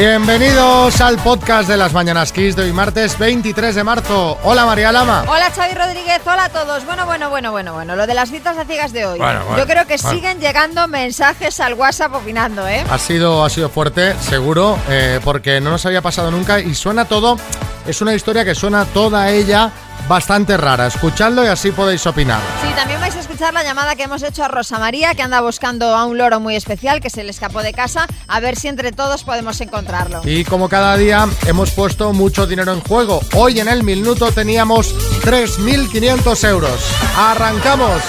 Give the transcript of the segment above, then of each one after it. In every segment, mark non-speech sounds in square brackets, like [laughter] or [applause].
Bienvenidos al podcast de las Mañanas Kiss de hoy martes 23 de marzo. Hola María Lama. Hola Xavi Rodríguez, hola a todos. Bueno, bueno, bueno, bueno, bueno. Lo de las citas a ciegas de hoy. Bueno, bueno, Yo creo que bueno. siguen llegando mensajes al WhatsApp opinando, ¿eh? Ha sido, ha sido fuerte, seguro, eh, porque no nos había pasado nunca y suena todo, es una historia que suena toda ella bastante rara. Escuchadlo y así podéis opinar. Sí, también vais a escuchar la llamada que hemos hecho a Rosa María, que anda buscando a un loro muy especial que se le escapó de casa. A ver si entre todos podemos encontrarlo. Y como cada día hemos puesto mucho dinero en juego. Hoy en el minuto teníamos 3.500 euros. ¡Arrancamos!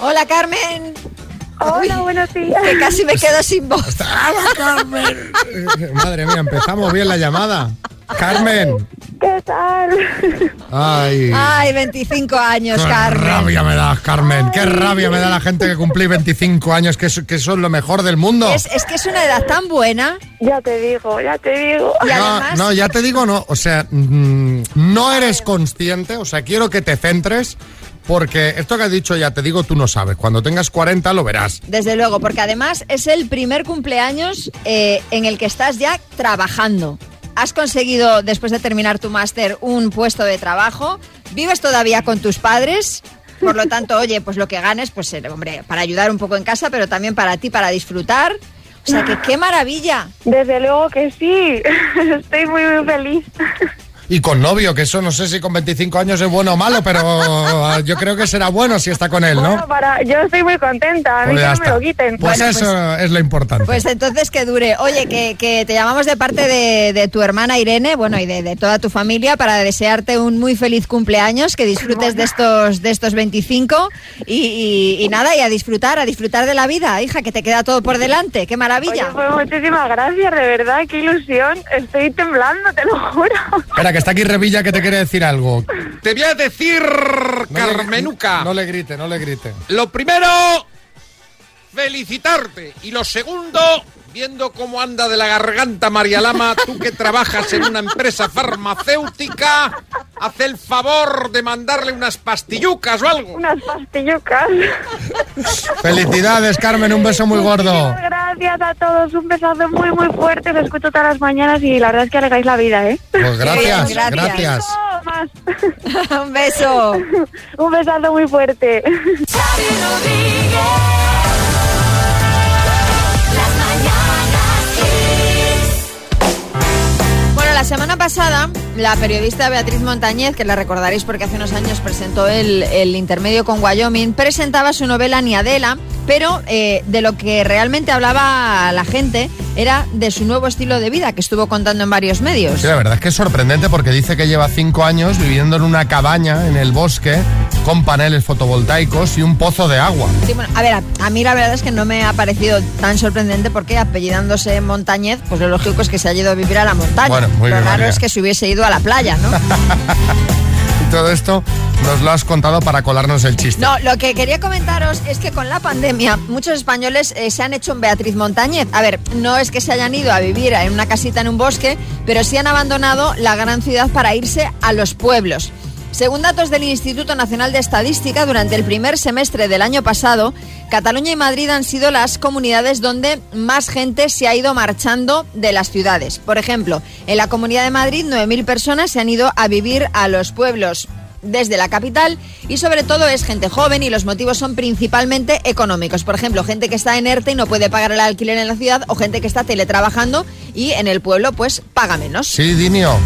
Hola Carmen, Hola, buenos días. que casi me quedo sin voz. Carmen! [laughs] Madre mía, empezamos bien la llamada. Carmen. ¿Qué tal? Ay. Ay, 25 años, Qué Carmen. rabia me da, Carmen. Qué rabia me da la gente que cumplí 25 años, que, es- que son lo mejor del mundo. Es, es que es una edad tan buena Ya te digo, ya te digo. y No, además... no, ya te digo, no. O sea, mm, no eres consciente. O sea, quiero que te centres. Porque esto que has dicho, ya te digo, tú no sabes. Cuando tengas 40 lo verás. Desde luego, porque además es el primer cumpleaños eh, en el que estás ya trabajando. Has conseguido, después de terminar tu máster, un puesto de trabajo. Vives todavía con tus padres. Por lo tanto, [laughs] oye, pues lo que ganes, pues, eh, hombre, para ayudar un poco en casa, pero también para ti, para disfrutar. O sea, que qué maravilla. Desde luego que sí. [laughs] Estoy muy, muy feliz. [laughs] Y con novio, que eso no sé si con 25 años es bueno o malo, pero [laughs] yo creo que será bueno si está con él, Bueno, ¿no? para, yo estoy muy contenta. A mí Pues que no me lo quiten. Pues Bueno, eso es lo importante. Pues entonces que dure. Oye, que, que te llamamos de parte de, de tu hermana Irene, bueno, y de, de toda tu familia para desearte un muy feliz cumpleaños, que disfrutes de estos, de estos 25 y, y- y nada, y a disfrutar, a disfrutar de la vida, hija, que te queda todo por delante. ¡Qué Oye, maravilla! pues muchísimas gracias, de verdad, qué ilusión. Estoy temblando, te lo juro. Espera, que está aquí Revilla que te quiere decir algo. Te voy a decir, No le- Carmenuca. No le grite, no le grite. Lo primero, felicitarte. Y lo segundo, viendo cómo anda de la garganta María Lama, tú que trabajas en una empresa farmacéutica, haz el favor de mandarle unas pastillucas o algo. Unas pastillucas. Felicidades, Carmen, un beso muy gordo. Muchísimas gracias a todos. Un besazo muy, muy fuerte. Os escucho todas las mañanas y la verdad es que alegráis la vida, ¿eh? Pues gracias, gracias. gracias. Más. [laughs] un beso. [laughs] Un besazo muy fuerte. La semana pasada, la periodista Beatriz Montañez, que la recordaréis porque hace unos años presentó el, el intermedio con Wyoming, presentaba su novela Niadela, pero eh, de lo que realmente hablaba la gente era de su nuevo estilo de vida que estuvo contando en varios medios. Sí, la verdad es que es sorprendente porque dice que lleva cinco años viviendo en una cabaña en el bosque con paneles fotovoltaicos y un pozo de agua. Sí, bueno, a ver, a, a mí la verdad es que no me ha parecido tan sorprendente porque apellidándose Montañez, pues lo lógico es que se haya ido a vivir a la montaña. Bueno, muy lo bien, raro María. es que se hubiese ido a la playa, ¿no? [laughs] Y todo esto nos lo has contado para colarnos el chiste. No, lo que quería comentaros es que con la pandemia muchos españoles eh, se han hecho en Beatriz Montañez. A ver, no es que se hayan ido a vivir en una casita en un bosque, pero sí han abandonado la gran ciudad para irse a los pueblos. Según datos del Instituto Nacional de Estadística, durante el primer semestre del año pasado, Cataluña y Madrid han sido las comunidades donde más gente se ha ido marchando de las ciudades. Por ejemplo, en la Comunidad de Madrid, 9.000 personas se han ido a vivir a los pueblos desde la capital y sobre todo es gente joven y los motivos son principalmente económicos. Por ejemplo, gente que está en ERTE y no puede pagar el alquiler en la ciudad o gente que está teletrabajando y en el pueblo pues paga menos. Sí, Dinio.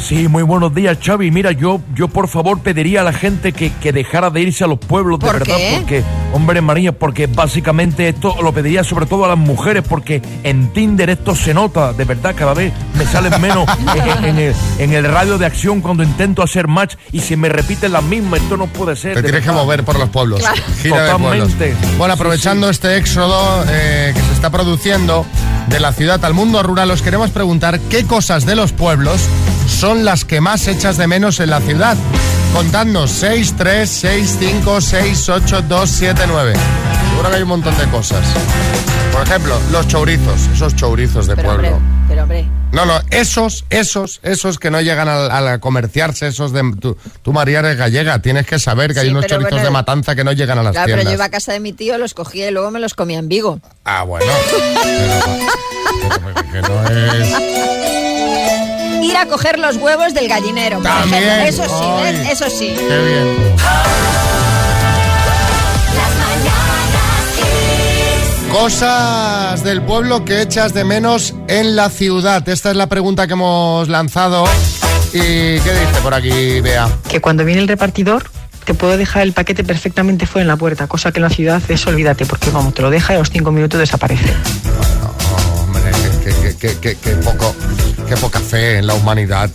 Sí, muy buenos días, Xavi. Mira, yo, yo por favor pediría a la gente que, que dejara de irse a los pueblos, de ¿Por verdad, qué? porque, hombre María, porque básicamente esto lo pediría sobre todo a las mujeres, porque en Tinder esto se nota, de verdad, cada vez me salen menos [laughs] en, en el, en el radio de acción cuando intento hacer match y se me repiten las mismas, esto no puede ser. Te de tienes que verdad. mover por los pueblos. Claro. Gira de pueblos. Totalmente. Bueno, aprovechando este éxodo eh, que se está produciendo de la ciudad al mundo rural, os queremos preguntar qué cosas de los pueblos son las que más echas de menos en la ciudad. Contadnos 6, 3, 6, 5, 6, 8, 2, 7, 9. Seguro que hay un montón de cosas. Por ejemplo, los chourizos, esos chourizos de Pero, pueblo. hombre, Pero hombre, No, no, esos, esos, esos que no llegan a, a comerciarse, esos de... Tú, tú, María, eres gallega, tienes que saber que hay Sí, unos pero chorizos bueno, de matanza que no llegan a las claro, pero tiendas. yo iba a casa de mi tío, los cogía y luego me los comía en Vigo. Ah, bueno. [laughs] Pero, pero que no es... Ir a coger los huevos del gallinero, por También. ejemplo. Eso sí, Ay. ¿ves? Eso sí. Qué bien. Las mañanas Kiss. Cosas del pueblo que echas de menos en la ciudad. Esta es la pregunta que hemos lanzado. ¿Y qué dice por aquí, Bea? que cuando viene el repartidor te puedo dejar el paquete perfectamente fuera en la puerta, cosa que en la ciudad es olvídate, porque vamos, te lo deja y a los cinco minutos desaparece. Oh, hombre, qué poco, qué poca fe en la humanidad.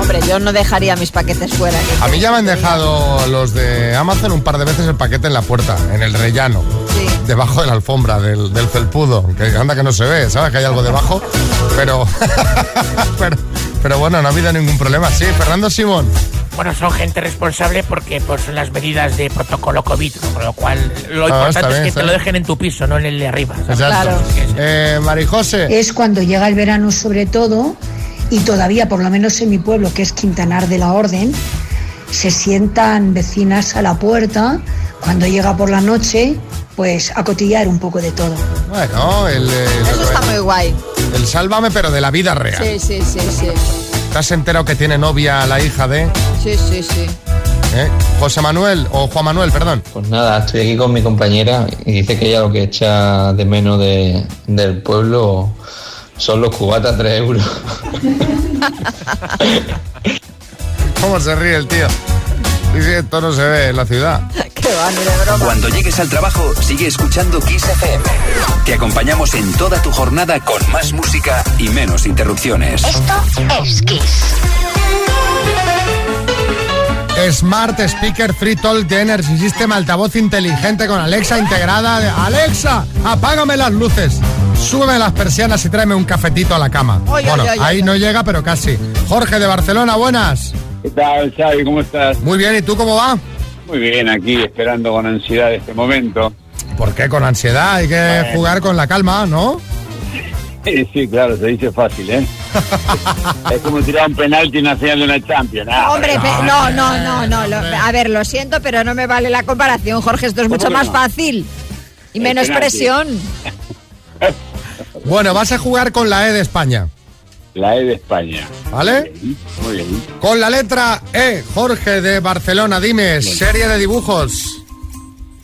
Hombre, yo no dejaría mis paquetes fuera. A mí ya me han dejado los de Amazon un par de veces el paquete en la puerta, en el rellano, Sí. debajo de la alfombra, del, del felpudo, que anda que no se ve, ¿sabes? Que hay algo debajo, pero, [laughs] pero, pero bueno, no ha habido ningún problema. Sí, Fernando Simón. Bueno, son gente responsable porque pues, son las medidas de protocolo COVID, con lo cual lo Ah, importante bien, es que te lo dejen en tu piso, no en el de arriba. ¿sabes? Exacto. Claro. Eh, Marijose. es cuando llega el verano sobre todo y todavía, por lo menos en mi pueblo, que es Quintanar de la Orden, se sientan vecinas a la puerta cuando llega por la noche, pues a cotillar un poco de todo. Bueno, el, el- Eso está muy guay. el sálvame, pero de la vida real. Sí, sí, sí, sí. ¿Te has enterado que tiene novia la hija de Sí, sí, sí. eh, José Manuel, o Juan Manuel, perdón? Pues nada, estoy aquí con mi compañera y dice que ella lo que echa de menos de, del pueblo son los cubatas a 3 euros. [laughs] ¿Cómo se ríe el tío? Dice, esto no se ve en la ciudad. Qué va, ni de broma. Cuando llegues al trabajo, sigue escuchando Kiss FM. Te acompañamos en toda tu jornada con más música y menos interrupciones. Esto es Kiss. Smart Speaker Free Talk de Energy System, altavoz inteligente con Alexa integrada. de- Alexa, apágame las luces, súbeme las persianas y tráeme un cafetito a la cama. Bueno, ahí no llega, pero casi. Jorge de Barcelona, buenas. ¿Qué tal, Xavi? ¿Cómo estás? Muy bien, ¿y tú cómo va? Muy bien, aquí esperando con ansiedad este momento. ¿Por qué? Con ansiedad, hay que Bueno. jugar con la calma, ¿no? Sí, sí, claro, se dice fácil, ¿eh? es como tirar un penalti en una final de una Champions. Ah, Hombre, no, no, no, no. lo- a ver, lo siento, pero no me vale la comparación, Jorge. Esto es mucho más no? fácil. Y El menos penalti. presión. Bueno, vas a jugar con la E de España, La E de España. ¿vale? Muy bien. Con la letra E, Jorge de Barcelona, dime, serie de dibujos,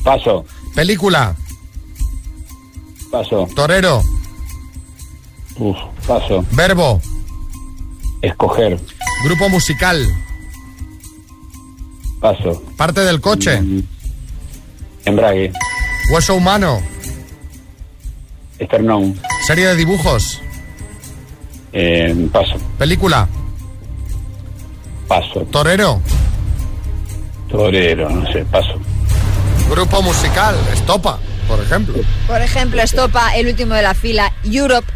Paso, película, paso, torero, uf, paso. verbo, Escoger, grupo musical, paso. parte del coche, Embrague, hueso humano, esternón, serie de dibujos, eh, paso, película, paso. torero, Torero, no sé, paso. grupo musical, estopa, por ejemplo. Por ejemplo, Estopa, el último de la fila, Europe.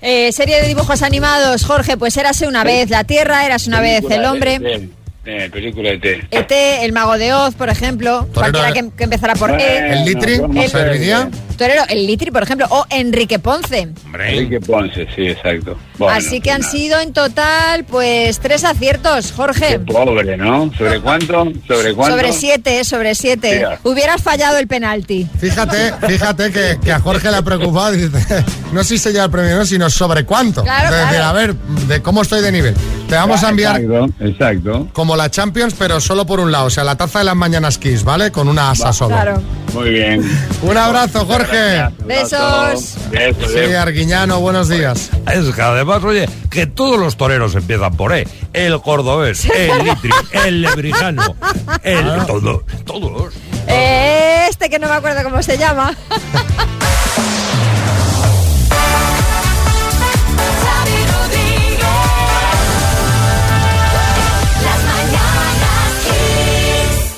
Eh, serie de dibujos animados, Jorge, pues érase una vez la Tierra, érase una vez el hombre. Eh, eh, película de T. ET, el mago de Oz, por ejemplo. Torero Cualquiera de- que, que empezara por Bueno, E. ¿El litri vamos a serviría? Torero, el Litri, por ejemplo. O Enrique Ponce. Enrique Ponce, sí, exacto. Bueno, Así que han nada. sido en total, pues, tres aciertos, Jorge. Qué pobre, ¿no? ¿Sobre cuánto? ¿Sobre cuánto? Sobre siete, sobre siete. Mira. Hubieras fallado el penalti. Fíjate, fíjate que, que a Jorge le ha preocupado, dice, no si se lleva el premio, no, sino sobre cuánto. Claro, claro. a ver, de cómo estoy de nivel. Te vamos a enviar Exacto, exacto. como la Champions, pero solo por un lado, o sea, la taza de las mañanas Kiss, ¿vale? Con una asa solo. Claro. Muy bien. Un abrazo, Jorge. Besos. Besos. Sí, Arguiñano, buenos días. Es que además, oye, que todos los toreros empiezan por E. El cordobés, el [laughs] litri, el lebrijano, el... Todo, todos. Eh, Este que no me acuerdo cómo se llama. [laughs]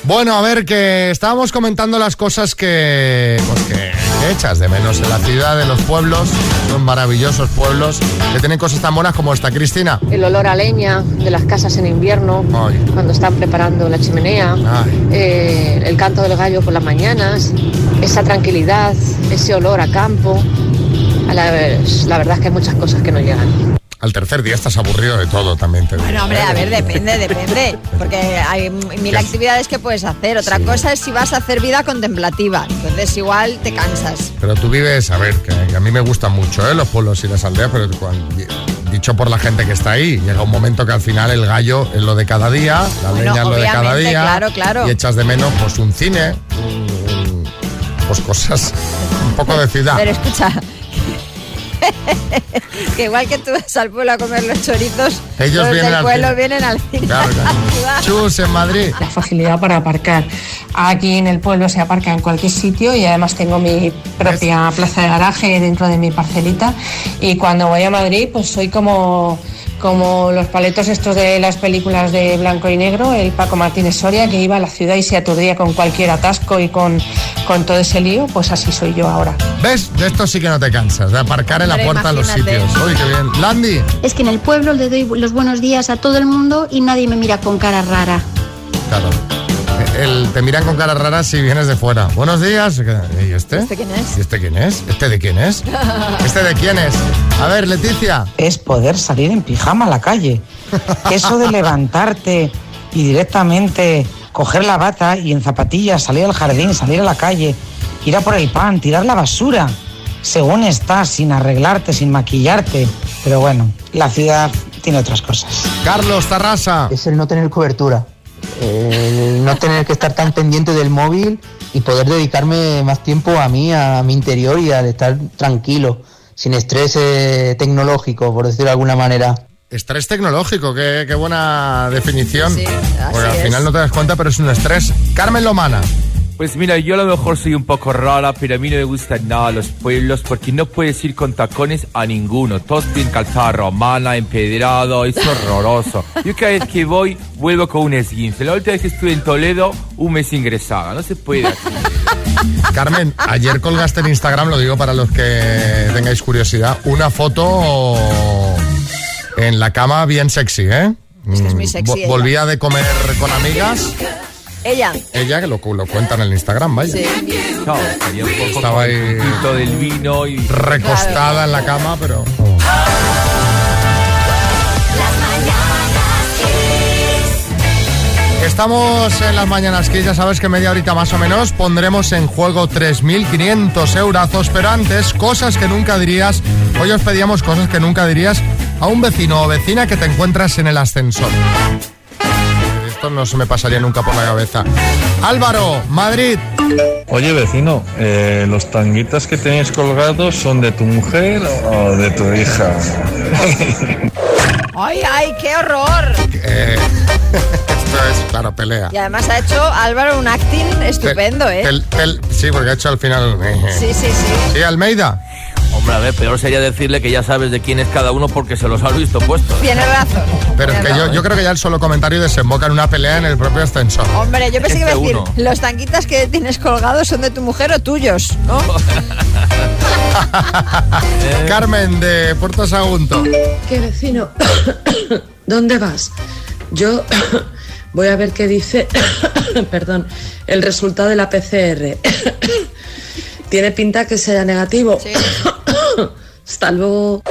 Bueno, a ver, que estábamos comentando las cosas que, pues que, que echas de menos en la ciudad, de los pueblos, son maravillosos pueblos, que tienen cosas tan buenas como esta, Cristina. El olor a leña de las casas en invierno, Ay. cuando están preparando la chimenea, eh, el canto del gallo por las mañanas, esa tranquilidad, ese olor a campo. La, la verdad es que hay muchas cosas que no llegan. Al tercer día estás aburrido de todo, también te digo. Bueno, hombre, a ver, depende, depende. Porque hay mil actividades que puedes hacer. Otra cosa es si vas a hacer vida contemplativa. Entonces igual te cansas. Pero tú vives, a ver, que a mí me gustan mucho ¿eh? los pueblos y las aldeas, pero cuando- dicho por la gente que está ahí, llega un momento que al final el gallo es lo de cada día, la Bueno, leña es lo de cada día, claro, claro. y echas de menos pues un cine, pues cosas, un poco de ciudad. Pero escucha. [laughs] que igual que tú vas al pueblo a comer los chorizos, Ellos los vienen del al pueblo cine. vienen al cine. Claro, claro. [laughs] Chus en Madrid. La facilidad para aparcar. Aquí en el pueblo se aparca en cualquier sitio y además tengo mi propia plaza de garaje dentro de mi parcelita. Y cuando voy a Madrid, pues soy como, como los paletos estos de las películas de blanco y negro, el Paco Martínez Soria, que iba a la ciudad y se aturdía con cualquier atasco y con, con todo ese lío, pues así soy yo ahora. ¿Ves? De esto sí que no te cansas, de aparcar en la puerta de los sitios. Uy, qué bien. Landy. Es que en el pueblo le doy los buenos días a todo el mundo y nadie me mira con cara rara. Claro. El- te miran con cara rara si vienes de fuera. Buenos días. ¿Y este? ¿Este quién es? ¿Y este quién es? ¿Este de quién es? ¿Este de quién es? A ver, Leticia. es poder salir en pijama a la calle. Eso de levantarte y directamente coger la bata y en zapatillas salir al jardín, salir a la calle, ir a por el pan, tirar la basura, según estás, sin arreglarte, sin maquillarte. Pero bueno, la ciudad tiene otras cosas. Carlos Tarrasa. Es el no tener cobertura. El no tener que estar tan pendiente del móvil y poder dedicarme más tiempo a mí, a mi interior y al estar tranquilo, sin estrés eh, tecnológico, por decirlo de alguna manera. Estrés tecnológico, qué, qué buena definición. Sí, así Porque al es. final no te das cuenta, pero es un estrés. Carmen Lomana. Pues mira, yo a lo mejor soy un poco rara, pero a mí no me gustan nada los pueblos porque no puedes ir con tacones a ninguno. Todos tienen calzada romana, empedrado, es horroroso. Yo cada vez que voy, vuelvo con un esguince. La última vez que estuve en Toledo, un mes ingresada. No se puede. Carmen, ayer colgaste en Instagram, lo digo para los que tengáis curiosidad, una foto en la cama bien sexy, ¿eh? Es que es muy Mm, sexy vo- ella. Volvía de comer con amigas. Ella. Ella, que lo, lo cuenta en el Instagram, vaya. Sí. Un poco Estaba ahí el del vino y... recostada en la cama, pero... Estamos en las mañanas que ya sabes que media horita más o menos pondremos en juego 3.500 eurazos, pero antes, cosas que nunca dirías. Hoy os pedíamos cosas que nunca dirías a un vecino o vecina que te encuentras en el ascensor. Esto no se me pasaría nunca por la cabeza. Álvaro, Madrid. Oye vecino, eh, ¿los tanguitas que tenéis colgados son de tu mujer o de tu hija? [laughs] ¡Ay, ay, qué horror! Eh, [laughs] esto es, claro, pelea. Y además ha hecho Álvaro un acting estupendo, ¿eh? Sí, porque ha hecho al final... Sí, sí, sí. Sí, Almeida. Hombre, a ver, peor sería decirle que ya sabes de quién es cada uno porque se los has visto puestos. Tiene razón. Pero es que yo, yo creo que ya el solo comentario desemboca en una pelea en el propio ascensor. Hombre, yo pensé que iba a Este decir, uno. los tanquitas que tienes colgados son de tu mujer o tuyos, ¿no? [laughs] Carmen de Puerto Sagunto. ¿Qué vecino? [coughs] ¿Dónde vas? Yo [coughs] voy a ver qué dice, [coughs] perdón, el resultado de la PCR. Tiene pinta que sea negativo. Hasta luego.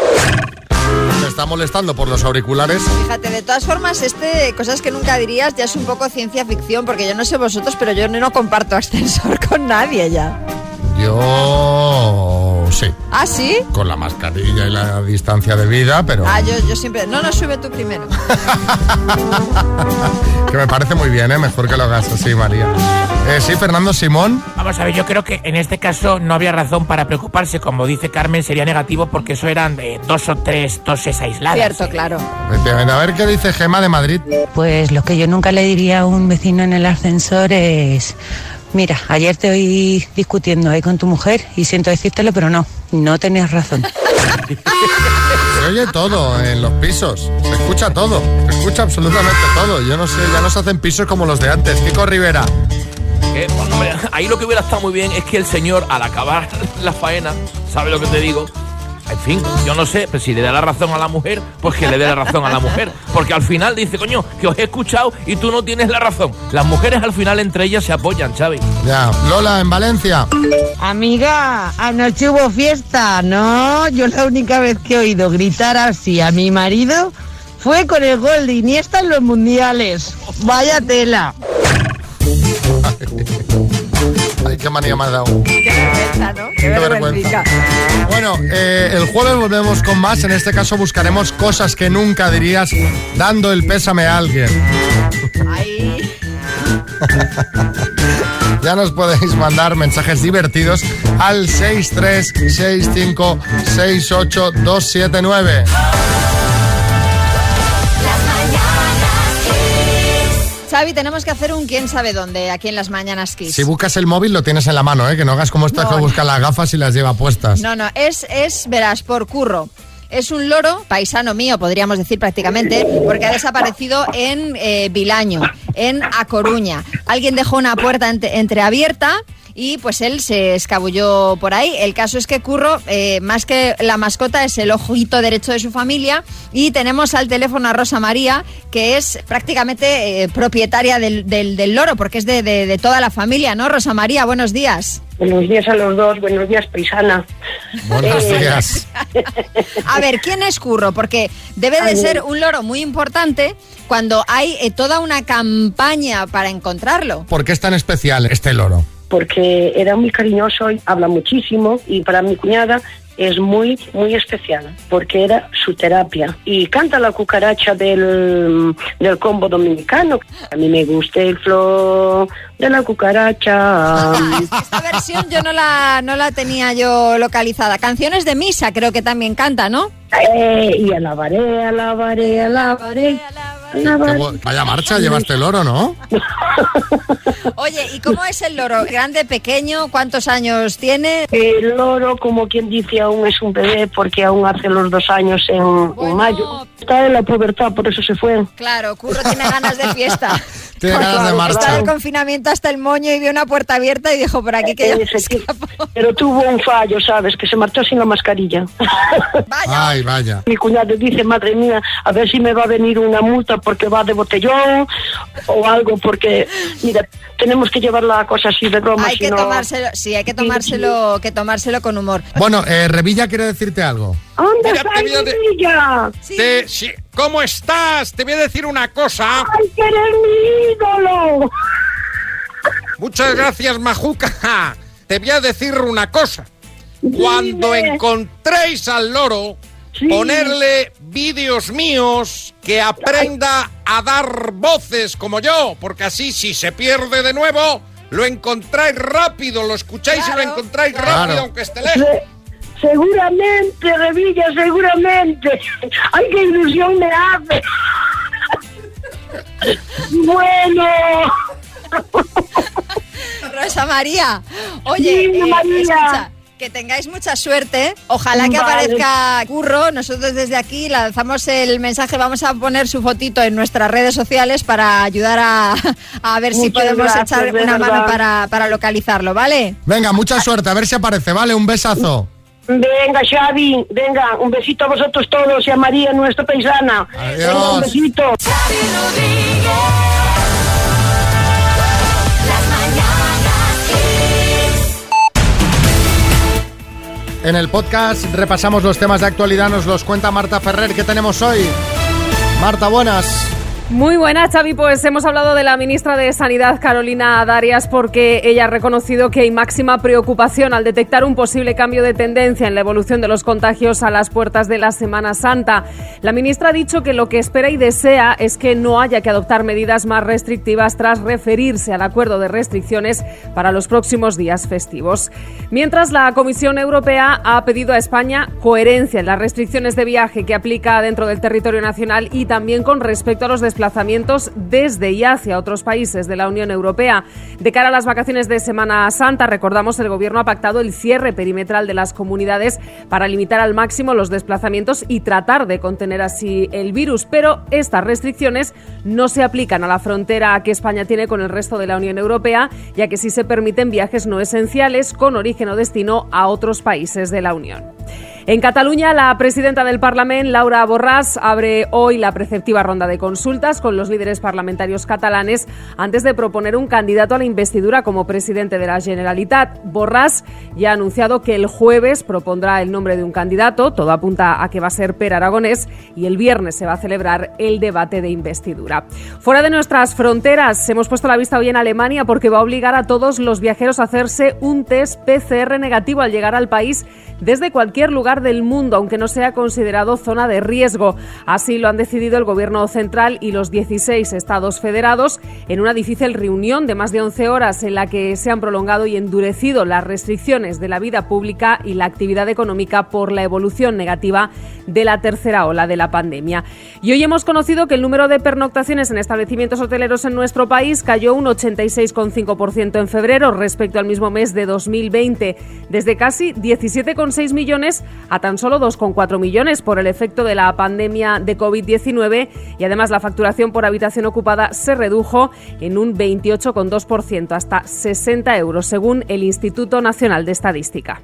Me está molestando por los auriculares. Fíjate, de todas formas, este, cosas que nunca dirías, ya es un poco ciencia ficción, porque yo no sé vosotros, pero yo no comparto [laughs] ascensor con nadie ya. Yo sí, ¿Ah, sí? con la mascarilla y la distancia de vida, pero Ah, yo, yo siempre... No, no, sube tú primero. [laughs] que me parece muy bien, ¿eh? mejor que lo hagas así, María. Eh, sí, Fernando Simón. Vamos a ver, yo creo que en este caso no había razón para preocuparse. Como dice Carmen, sería negativo porque eso eran eh, dos o tres toses aisladas. Cierto, claro. Efectivamente. A ver qué dice Gema de Madrid. Pues lo que yo nunca le diría a un vecino en el ascensor es, mira, ayer te oí discutiendo ahí con tu mujer y siento decírtelo, pero no, no tenías razón. Se oye todo en los pisos, se escucha todo, se escucha absolutamente todo. Yo no sé, ya no se hacen pisos como los de antes. Kiko Rivera. Eh, bueno, hombre, ahí lo que hubiera estado muy bien es que el señor, al acabar la faena, ¿sabe lo que te digo? En fin, yo no sé, pero si le da la razón a la mujer, pues que le dé la razón a la mujer. Porque al final dice, coño, que os he escuchado y tú no tienes la razón. Las mujeres al final entre ellas se apoyan, Xavi. Ya, Lola, en Valencia. Amiga, anoche hubo fiesta, ¿no? Yo la única vez que he oído gritar así a mi marido fue con el gol de Iniesta en los mundiales. Vaya tela. [laughs] Ay, qué manía me has dado. Qué vergüenza, ¿no? Qué Qué vergüenza. Bueno, eh, el jueves volvemos con más. En este caso buscaremos cosas que nunca dirías dando el pésame a alguien. [laughs] Ya nos podéis mandar mensajes divertidos al 636568279. Xavi, tenemos que hacer un quién sabe dónde aquí en las mañanas Kiss. Si buscas el móvil lo tienes en la mano, ¿eh? que no hagas como estas No, que no. buscan las gafas y las lleva puestas. No, no, es, es, verás, por curro. Es un loro, paisano mío, podríamos decir prácticamente, porque ha desaparecido en eh, Vilaño, en A Coruña. Alguien dejó una puerta entreabierta y pues él se escabulló por ahí. El caso es que Curro, eh, más que la mascota, es el ojito derecho de su familia y tenemos al teléfono a Rosa María, que es prácticamente eh, propietaria del, del- del loro, porque es de, de- de toda la familia, ¿no? Rosa María, buenos días. Buenos días a los dos, buenos días, paisana. Buenos Eh, días. [laughs] A ver, ¿quién es Curro? Porque debe de ser un loro muy importante cuando hay eh, toda una campaña para encontrarlo. ¿Por qué es tan especial este loro? Porque era muy cariñoso y habla muchísimo y para mi cuñada es muy, muy especial porque era su terapia. Y canta la cucaracha del, del combo dominicano. A mí me gusta el flow de la cucaracha. [laughs] Esta versión yo no la, no la tenía yo localizada. Canciones de misa creo que también canta, ¿no? Eh, y alabaré, alabaré, alabaré. Vaya marcha llevaste el loro, ¿no? [laughs] Oye, ¿y cómo es el loro? ¿Grande, pequeño? ¿Cuántos años tiene? El loro, como quien dice, aún es un bebé porque aún hace los dos años en, en mayo. Está en la pubertad, por eso se fue. Claro, Curro tiene ganas de fiesta. [laughs] Tiene ganas de marcha. Está en el confinamiento hasta el moño y vio una puerta abierta y dijo por aquí que yo me escapo. [laughs] Pero tuvo un fallo, ¿sabes? Que se marchó sin la mascarilla. Ay, vaya. Mi cuñado dice, madre mía, a ver si me va a venir una multa porque va de botellón o algo, porque, mira, tenemos que llevar la cosa así de broma. Hay si que tomárselo, sí, hay que tomárselo, que tomárselo con humor. Bueno, eh, Revilla quiere decirte algo. ¿Dónde Mira, está te voy a de- Revilla? Te- sí, ¿Cómo estás? Te voy a decir una cosa. ¡Ay, que eres mi ídolo! Muchas gracias, Majuca. Te voy a decir una cosa. Cuando encontréis al loro, ponerle vídeos míos que aprenda a dar voces como yo, porque así si se pierde de nuevo, lo encontráis rápido, lo escucháis y lo encontráis rápido, Claro. aunque esté lejos. Se- seguramente, Revilla, seguramente. ¡Ay, qué ilusión me hace! bueno. Rosa María, oye, Sí, eh, María. escucha, que tengáis mucha suerte. Ojalá que Vale. aparezca Curro. Nosotros desde aquí lanzamos el mensaje. Vamos a poner su fotito en nuestras redes sociales para ayudar a, a ver si podemos gracias, echar una mano para, para localizarlo, ¿vale? Venga, mucha suerte, a ver si aparece, ¿vale? Un besazo. Venga, Xavi, venga, un besito a vosotros todos y a María, nuestra paisana. Adiós. Venga, un besito. En el podcast repasamos los temas de actualidad, nos los cuenta Marta Ferrer. ¿Qué tenemos hoy? Marta, buenas. Muy buenas, Xavi. Pues hemos hablado de la ministra de Sanidad, Carolina Darias, porque ella ha reconocido que hay máxima preocupación al detectar un posible cambio de tendencia en la evolución de los contagios a las puertas de la Semana Santa. La ministra ha dicho que lo que espera y desea es que no haya que adoptar medidas más restrictivas tras referirse al acuerdo de restricciones para los próximos días festivos. Mientras, la Comisión Europea ha pedido a España coherencia en las restricciones de viaje que aplica dentro del territorio nacional y también con respecto a los desplazamientos desde y hacia otros países de la Unión Europea. De cara a las vacaciones de Semana Santa, recordamos, el Gobierno ha pactado el cierre perimetral de las comunidades para limitar al máximo los desplazamientos y tratar de contener así el virus. Pero estas restricciones no se aplican a la frontera que España tiene con el resto de la Unión Europea, ya que sí se permiten viajes no esenciales con origen o destino a otros países de la Unión. En Cataluña, la presidenta del Parlamento, Laura Borràs, abre hoy la preceptiva ronda de consultas con los líderes parlamentarios catalanes antes de proponer un candidato a la investidura como presidente de la Generalitat. Borràs ya ha anunciado que el jueves propondrá el nombre de un candidato, todo apunta a que va a ser Per Aragonés, y el viernes se va a celebrar el debate de investidura. Fuera de nuestras fronteras, hemos puesto la vista hoy en Alemania porque va a obligar a todos los viajeros a hacerse un test PCR negativo al llegar al país desde cualquier lugar del mundo, aunque no sea considerado zona de riesgo. Así lo han decidido el Gobierno central y los 16 estados federados en una difícil reunión de más de 11 horas en la que se han prolongado y endurecido las restricciones de la vida pública y la actividad económica por la evolución negativa de la tercera ola de la pandemia. Y hoy hemos conocido que el número de pernoctaciones en establecimientos hoteleros en nuestro país cayó un 86,5% en febrero respecto al mismo mes de 2020, desde casi 17,6 millones a tan solo 2,4 millones por el efecto de la pandemia de COVID-19 y además la facturación por habitación ocupada se redujo en un 28,2% hasta 60 euros según el Instituto Nacional de Estadística.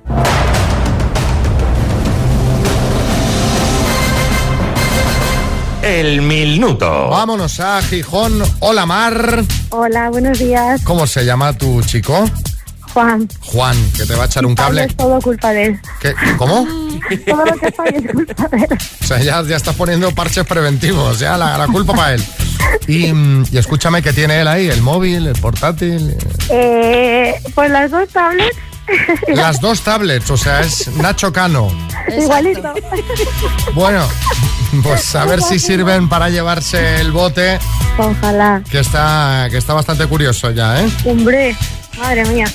El minuto. Vámonos a Gijón. Hola, Mar. Hola, buenos días. ¿Cómo se llama tu chico? Juan. Juan, que te va a echar un cable. Es todo culpa de él. ¿Qué? ¿Cómo? Todo lo que falla es culpa de él. O sea, ya, ya estás poniendo parches preventivos, ya la, la culpa para él. Y, y escúchame que tiene él ahí, el móvil, el portátil. Eh, pues las dos tablets. [laughs] Las dos tablets, o sea, es Nacho Cano. Igualito. Bueno, pues a ver si sirven para llevarse el bote, Ojalá. que está, que está bastante curioso ya, ¿eh? Hombre, madre mía.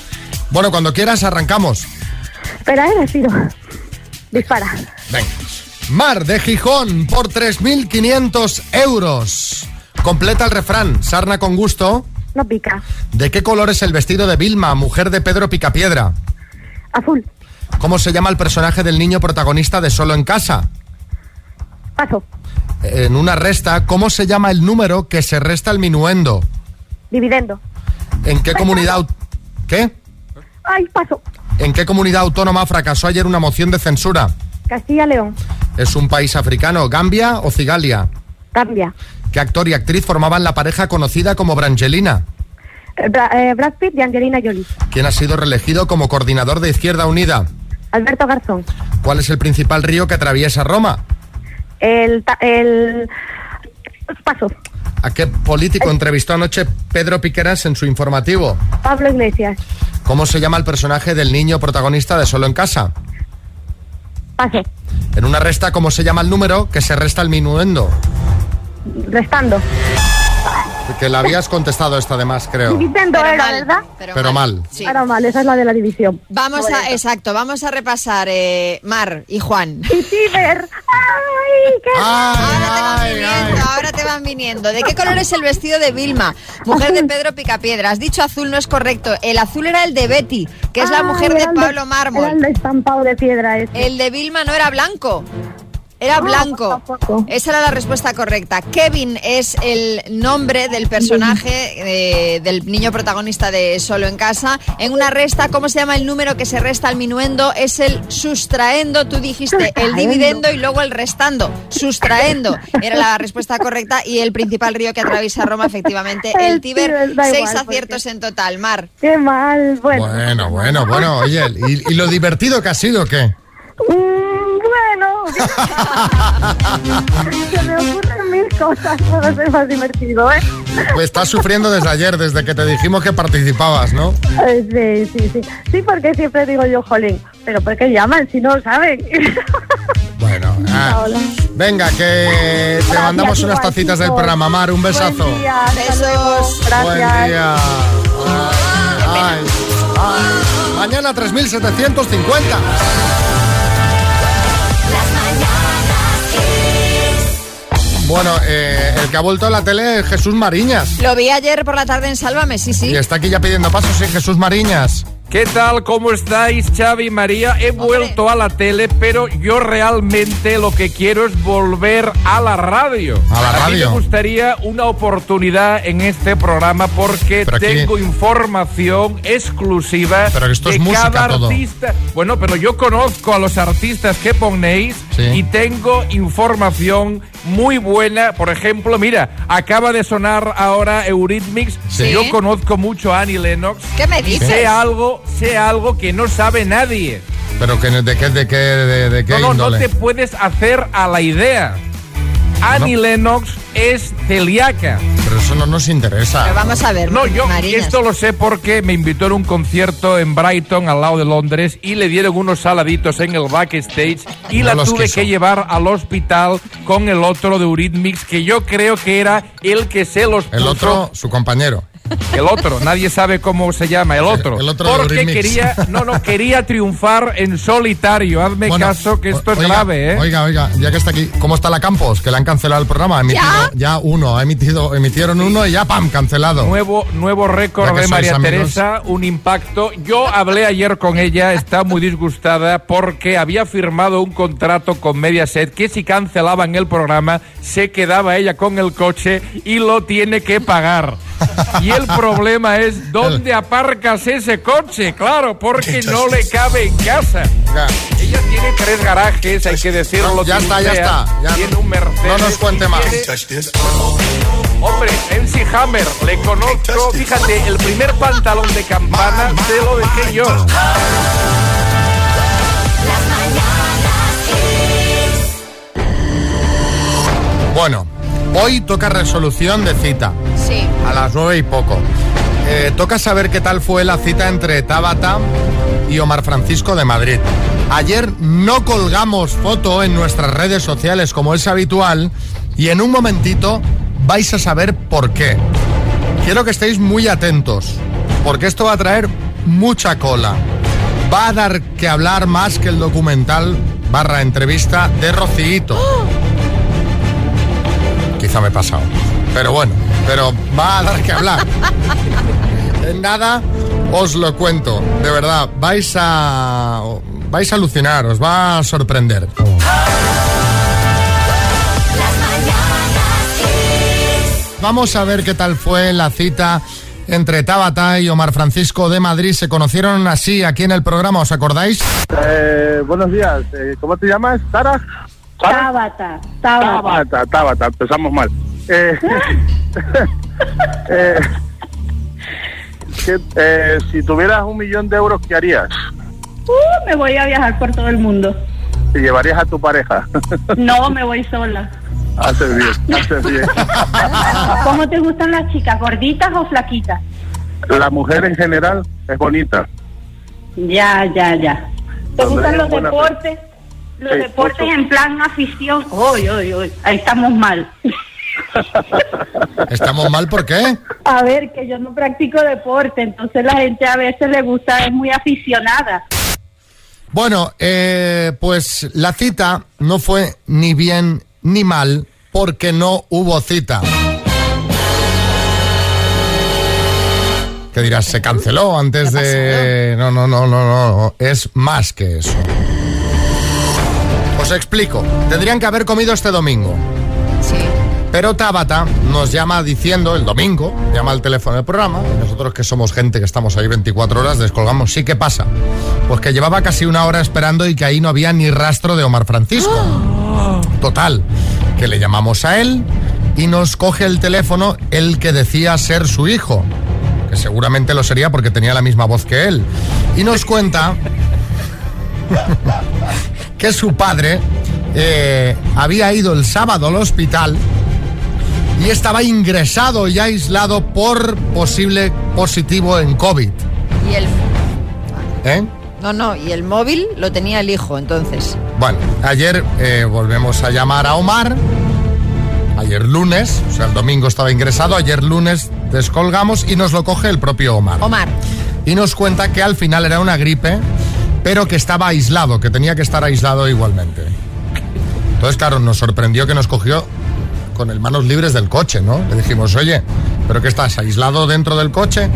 Bueno, cuando quieras arrancamos. Espera, eh, respiro. Dispara. Venga. Mar de Gijón por 3.500 euros. Completa el refrán, sarna con gusto. No pica. ¿De qué color es el vestido de Vilma, mujer de Pedro Picapiedra? Azul. ¿Cómo se llama el personaje del niño protagonista de Solo en Casa? Paso. En una resta, ¿cómo se llama el número que se resta al minuendo? Dividendo. ¿En qué comunidad... ¿Qué? Ay, paso. ¿En qué comunidad autónoma fracasó ayer una moción de censura? Castilla-León. ¿Es un país africano, Gambia o Cigalia? Cambia. ¿Qué actor y actriz formaban la pareja conocida como Brangelina? Eh, Bra- eh, Brad Pitt y Angelina Jolie. ¿Quién ha sido reelegido como coordinador de Izquierda Unida? Alberto Garzón. ¿Cuál es el principal río que atraviesa Roma? El, el... Paso. ¿A qué político entrevistó anoche Pedro Piqueras en su informativo? Pablo Iglesias. ¿Cómo se llama el personaje del niño protagonista de Solo en Casa? Paso. En una resta, ¿cómo se llama el número que se resta al minuendo? Restando. Que la habías contestado esta además, creo. Pero era, mal, ¿verdad? Pero mal. Sí. Ahora mal, esa es la de la división. Vamos a, exacto, vamos a repasar eh, Mar y Juan. Y Ciber. ¡Ay, qué ahora te van viniendo, ahora te van viniendo. ¿De qué color es el vestido de Vilma, mujer de Pedro Picapiedra? Has dicho azul, no es correcto. El azul era el de Betty, que es la Ay, mujer de era Pablo Era Mármol. el de estampado de piedra ese. El de Vilma no era blanco. Era blanco. Esa era la respuesta correcta. Kevin es el nombre del personaje eh, del niño protagonista de Solo en Casa. En una resta, ¿cómo se llama el número que se resta al minuendo? Es el sustraendo. Tú dijiste el dividendo y luego el restando. Sustraendo. Era la respuesta correcta. Y el principal río que atraviesa Roma, efectivamente, el Tíber. Seis aciertos en total. Mar. Qué mal. Bueno. Bueno, bueno, bueno. Oye, ¿y, y lo divertido que ha sido qué? Bueno. [laughs] Se me ocurren mil cosas para ser más divertido, ¿eh? Pues estás sufriendo desde ayer, desde que te dijimos que participabas, ¿no? Sí, sí, sí. Sí, porque siempre digo yo, jolín, pero ¿por qué llaman si no saben? [laughs] Bueno, ah, venga, que te mandamos unas tacitas del programa. Mar, un besazo. Buen día, Besos. Gracias. Buen día. Ay, ay. Mañana 3750. Bueno, eh, el que ha vuelto a la tele es Jesús Mariñas. Lo vi ayer por la tarde en Sálvame, sí, sí. Y está aquí ya pidiendo pasos, ¿sí? Jesús Mariñas. ¿Qué tal? ¿Cómo estáis, Xavi y María? He vuelto a la tele, pero yo realmente lo que quiero es volver a la radio. A la mí me radio. gustaría una oportunidad en este programa porque Pero aquí- tengo información exclusiva Pero esto de es música cada todo. artista. Bueno, pero yo conozco a los artistas que ponéis Sí. y tengo información muy buena. Por ejemplo, mira, acaba de sonar ahora Eurythmics. Sí. Yo conozco mucho a Annie Lennox. ¿Qué me dices? sé algo, sé algo que no sabe nadie. Pero que, ¿de qué, de qué, de, de qué No, no, te puedes hacer a la idea. Annie Lennox es celíaca. Pero eso no nos interesa. Pero vamos a ver, No, yo esto lo sé porque me invitó en un concierto en Brighton, al lado de Londres, y le dieron unos saladitos en el backstage y No la tuve quiso. que llevar al hospital con el otro de Eurythmics, que yo creo que era el que se los El puso. otro, su compañero. El otro, nadie sabe cómo se llama, el otro. el otro Porque quería, no, no, quería triunfar en solitario. Hazme Bueno, caso que esto es oiga, grave, ¿eh? Oiga, oiga, ya que está aquí, ¿cómo está la Campos? Que le han cancelado el programa. Ha emitido ¿Ya? uno, ha emitido, emitieron uno y ya, ¡pam! Cancelado. Nuevo, nuevo Ya récord de María amigos. Teresa, un impacto. Yo hablé ayer con ella, está muy disgustada porque había firmado un contrato con Mediaset que si cancelaban el programa se quedaba ella con el coche y lo tiene que pagar. Y el problema es dónde aparcas ese coche, claro, porque no le cabe en casa. Ella tiene tres garajes, hay que decirlo. Ya tiene está, ya está. Ya tiene un Mercedes. no nos cuente más. tiene- Hombre, MC Hammer, le conozco. Fíjate, el primer pantalón de campana se lo dejé yo. Bueno, hoy toca resolución de cita. Sí. A las nueve y poco. Eh, toca saber qué tal fue la cita entre Tabata y Omar Francisco de Madrid. Ayer no colgamos foto en nuestras redes sociales como es habitual y en un momentito vais a saber por qué. Quiero que estéis muy atentos porque esto va a traer mucha cola. Va a dar que hablar más que el documental barra entrevista de Rociito. Quizá me he pasado. Pero bueno, pero va a dar que hablar. [laughs] En nada os lo cuento. De verdad, vais a. vais a alucinar, os va a sorprender. Vamos a ver qué tal fue la cita entre Tabata y Omar Francisco de Madrid. Se conocieron así aquí en el programa, ¿os acordáis? Eh, buenos días, eh, ¿cómo te llamas? ¿Sara? Tabata, Tabata. Tabata, Tabata, empezamos mal. Eh, [laughs] [laughs] eh, ¿qué- eh, si tuvieras un millón de euros, ¿qué harías? Uh, me voy a viajar por todo el mundo. ¿Te llevarías a tu pareja? [laughs] No, me voy sola. haces bien, haces bien. ¿Cómo te gustan las chicas, gorditas o flaquitas? La mujer en general es bonita. Ya, ya, ya. ¿Te Cuando gustan los deportes? Los Sí, deportes en plan afición. Uy, uy, uy. Ahí estamos mal. [laughs] ¿Estamos mal por qué? A ver, que yo no practico deporte, entonces la gente a veces le gusta, es muy aficionada. Bueno, eh, pues la cita no fue ni bien ni mal porque no hubo cita. ¿Qué dirás? Se canceló antes de... No, no, no, no, no. Es más que eso. Os explico. Tendrían que haber comido este domingo. Sí. Pero Tabata nos llama diciendo el domingo, llama al teléfono del programa, y nosotros que somos gente que estamos ahí 24 horas, descolgamos. Sí, ¿qué pasa? Pues que llevaba casi una hora esperando y que ahí no había ni rastro de Omar Francisco. [gasps] Total, que le llamamos a él y nos coge el teléfono el que decía ser su hijo, que seguramente lo sería porque tenía la misma voz que él. Y nos cuenta que su padre eh, había ido el sábado al hospital y estaba ingresado y aislado por posible positivo en COVID. Y el. ¿eh? No, no, y el móvil lo tenía el hijo, entonces. Bueno, ayer eh, volvemos a llamar a Omar. Ayer lunes, o sea, el domingo estaba ingresado. Ayer lunes descolgamos y nos lo coge el propio Omar. Omar. Y nos cuenta que al final era una gripe, pero que estaba aislado, que tenía que estar aislado igualmente. Entonces, claro, nos sorprendió que nos cogió con el manos libres del coche, ¿no? Le dijimos, oye, ¿pero qué estás aislado dentro del coche?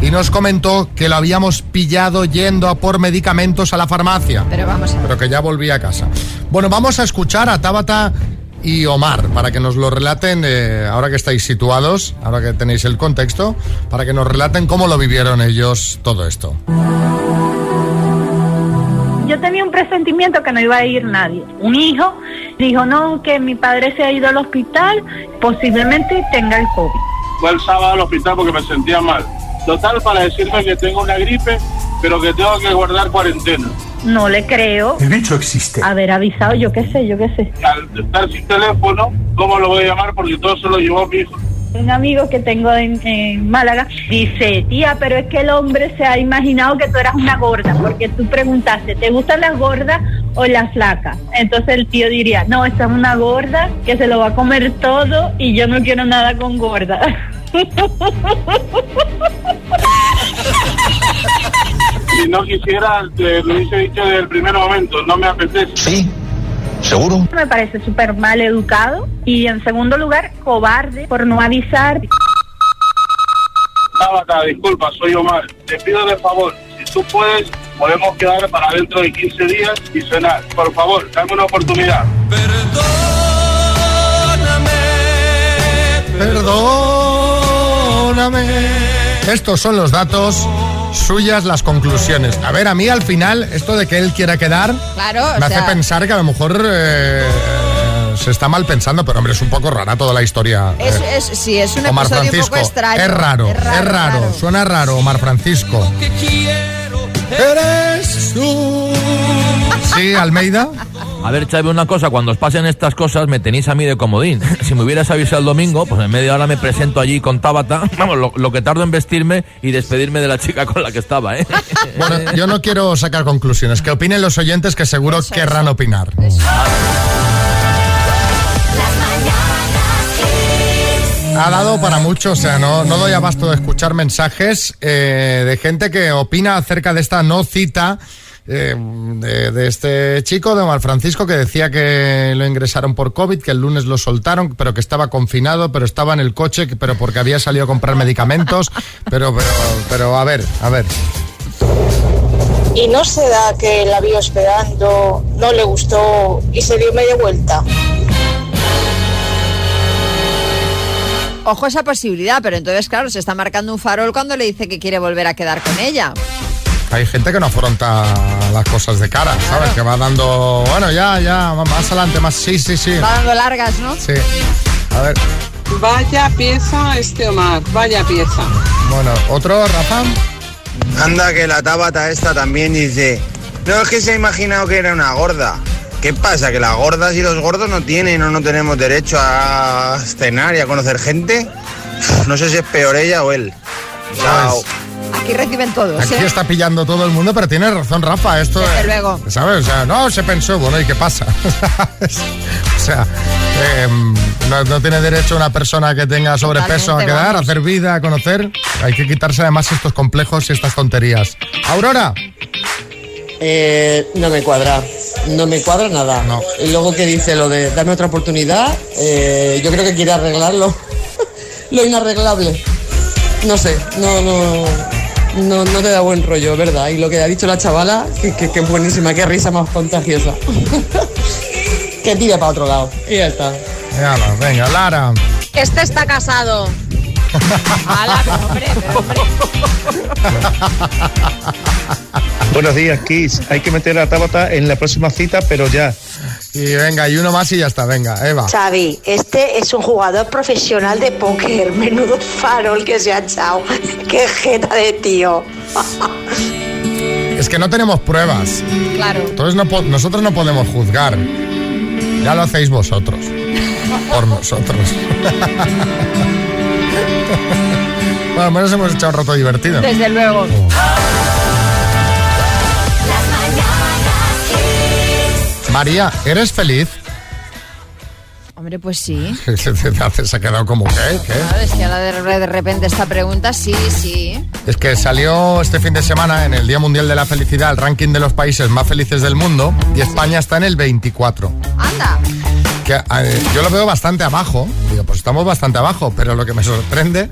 y nos comentó que lo habíamos pillado yendo a por medicamentos a la farmacia. Pero vamos a ver. Pero que ya volví a casa. Bueno, vamos a escuchar a Tabata y Omar para que nos lo relaten, eh, ahora que estáis situados, ahora que tenéis el contexto, para que nos relaten cómo lo vivieron ellos todo esto. Yo tenía un presentimiento que no iba a ir nadie. Un hijo dijo, no, que mi padre se ha ido al hospital, posiblemente tenga el COVID. Fue el sábado al hospital porque me sentía mal. Total, para decirme que tengo una gripe, pero que tengo que guardar cuarentena. No le creo. El bicho existe. Haber avisado, yo qué sé, yo qué sé. Al estar sin teléfono, ¿cómo lo voy a llamar? Porque todo se lo llevó mi hijo. Un amigo que tengo en, en Málaga dice, tía, pero es que el hombre se ha imaginado que tú eras una gorda, porque tú preguntaste, ¿te gustan las gordas o las flacas? Entonces el tío diría, no, esta es una gorda que se lo va a comer todo y yo no quiero nada con gorda. [laughs] Si no quisiera, te lo hubiese dicho desde el primer momento, no me apetece. Sí, seguro. Me parece súper mal educado y en segundo lugar, cobarde por no avisar. Tabata, disculpa, soy Omar. Te pido de favor, si tú puedes, podemos quedar para dentro de 15 días y cenar. Por favor, dame una oportunidad. Perdóname. Estos son los datos, suyas las conclusiones. A ver, a mí al final, esto de que él quiera quedar, Claro, o me hace sea- pensar que a lo mejor eh, se está mal pensando, pero hombre, es un poco rara toda la historia. Es, eh. es- sí, es un Omar episodio un Francisco, poco extraño. es raro, es raro, suena raro, Omar Francisco. Eres tú. [laughs] Sí, Almeida. A ver, Xavi, una cosa, cuando os pasen estas cosas me tenéis a mí de comodín. [laughs] Si me hubieras avisado el domingo, pues en media hora me presento allí con Tabata, vamos, lo, lo que tardo en vestirme y despedirme de la chica con la que estaba, ¿eh? [laughs] Bueno, yo no quiero sacar conclusiones, que opinen los oyentes que seguro querrán opinar. Ha dado para mucho, o sea, no, no doy abasto de escuchar mensajes eh, de gente que opina acerca de esta no cita eh, de, de este chico, de Omar Francisco, que decía que lo ingresaron por COVID, que el lunes lo soltaron, pero que estaba confinado, pero estaba en el coche, pero porque había salido a comprar medicamentos. [laughs] Pero, pero, pero, a ver, a ver. Y no se da que la vio esperando, no le gustó y se dio media vuelta. Ojo esa posibilidad, pero entonces, claro, se está marcando un farol cuando le dice que quiere volver a quedar con ella. Hay gente que no afronta las cosas de cara, ¿sabes? Que va dando, bueno, ya, ya, más adelante, más, sí, sí, sí. Va dando largas, ¿no? Sí. A ver, Vaya pieza este Omar, vaya pieza. bueno, otro, Rafa. Anda que la Tabata esta también dice, no es que se ha imaginado que era una gorda. ¿Qué pasa? ¿Que las gordas y los gordos no tienen o no tenemos derecho a cenar y a conocer gente? No sé si es peor ella o él. Chao. Aquí reciben todos, Aquí ¿eh? está pillando todo el mundo, pero tiene razón, Rafa. Esto, Desde eh, luego. ¿Sabes? O sea, no, se pensó, bueno, ¿y qué pasa? [laughs] o sea, eh, no, no tiene derecho una persona que tenga sobrepeso a quedar, a hacer vida, a conocer. Hay que quitarse además estos complejos y estas tonterías. Aurora. Eh, no me cuadra, no me cuadra nada. Y luego que dice lo de darme otra oportunidad, eh, yo creo que quiere arreglarlo, [laughs] lo inarreglable. No sé, no, no, no, no te da buen rollo, ¿verdad? Y lo que ha dicho la chavala, que, que, que buenísima, qué risa más contagiosa. [laughs] que tire para otro lado. Y ya está. Yala, venga, Lara. Este está casado. [laughs] Buenos días, Kiss. Hay que meter a Tabata en la próxima cita, pero ya. Y venga, y uno más y ya está, venga, Eva. Xavi, este es un jugador profesional de póker. [laughs] Menudo farol que se ha echado. [laughs] Qué jeta de tío. Es que no tenemos pruebas. Claro. Entonces no nosotros no podemos juzgar. Ya lo hacéis vosotros. Por nosotros. [laughs] bueno, al menos hemos echado un rato divertido. Desde luego. María, ¿eres feliz? Hombre, pues sí. [laughs] Se ha quedado como, ¿qué? ¿Qué? Claro, es que ahora de, repente esta pregunta, sí, sí. Es que salió este fin de semana en el Día Mundial de la Felicidad el ranking de los países más felices del mundo y España está en el 24. Anda. Que, eh, yo lo veo bastante abajo, digo, pues estamos bastante abajo, pero lo que me sorprende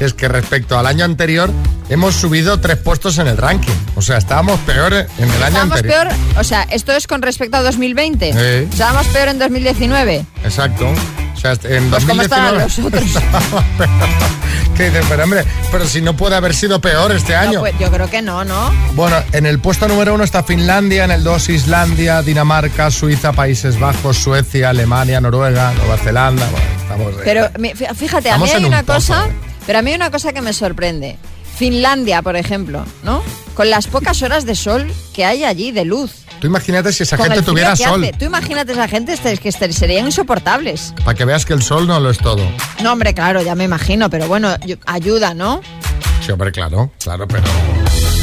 es que respecto al año anterior hemos subido tres puestos en el ranking. O sea, estábamos peores en el año anterior. peor, o sea, esto es con respecto a 2020. Sí. Estábamos peor en 2019. Exacto. O sea, en Pues ¿cómo estarán 2019 los otros? [laughs] ¿Qué dices? Pero hombre, pero si no puede haber sido peor este año. No, pues, yo creo que no, ¿no? Bueno, en el puesto número uno está Finlandia, en el dos Islandia, Dinamarca, Suiza, Países Bajos, Suecia, Alemania, Noruega, Nueva Zelanda. Bueno, estamos Pero fíjate, a mí hay una pozo, cosa, ¿eh? Pero a mí hay una cosa que me sorprende. Finlandia, por ejemplo, ¿no? Con las pocas horas de sol que hay allí de luz. Tú imagínate si esa con gente tuviera sol, hace. Tú imagínate esa gente que serían insoportables. para que veas que el sol no lo es todo. No, hombre, claro, ya me imagino, pero bueno, ayuda, ¿no? Sí, hombre, claro, claro, pero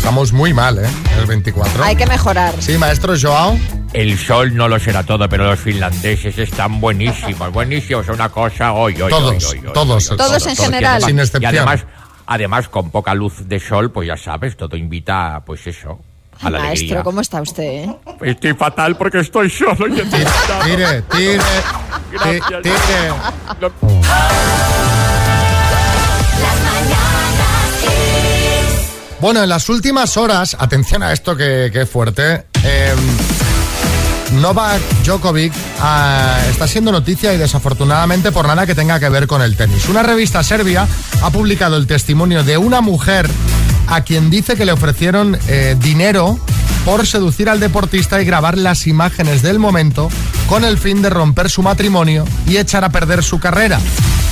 estamos muy mal, ¿eh? El 24. Hay que mejorar. Sí, maestro Joao. El sol no lo será todo, pero los finlandeses están buenísimos, buenísimos. Una cosa, hoy, hoy, Todos, hoy, hoy, hoy, todos. hoy, hoy, Todos en general. Sin Y excepción. además, además, con poca luz de sol, pues ya sabes, todo invita, pues eso, a la Maestro, alegría. ¿cómo está usted? eh? Estoy fatal porque estoy solo y. Tire, tire, ti- Gracias. tire. Bueno, en las últimas horas, atención a esto que, que es fuerte, eh, Novak Djokovic ah, está siendo noticia y desafortunadamente por nada que tenga que ver con el tenis. Una revista serbia ha publicado el testimonio de una mujer a quien dice que le ofrecieron eh, dinero por seducir al deportista y grabar las imágenes del momento con el fin de romper su matrimonio y echar a perder su carrera.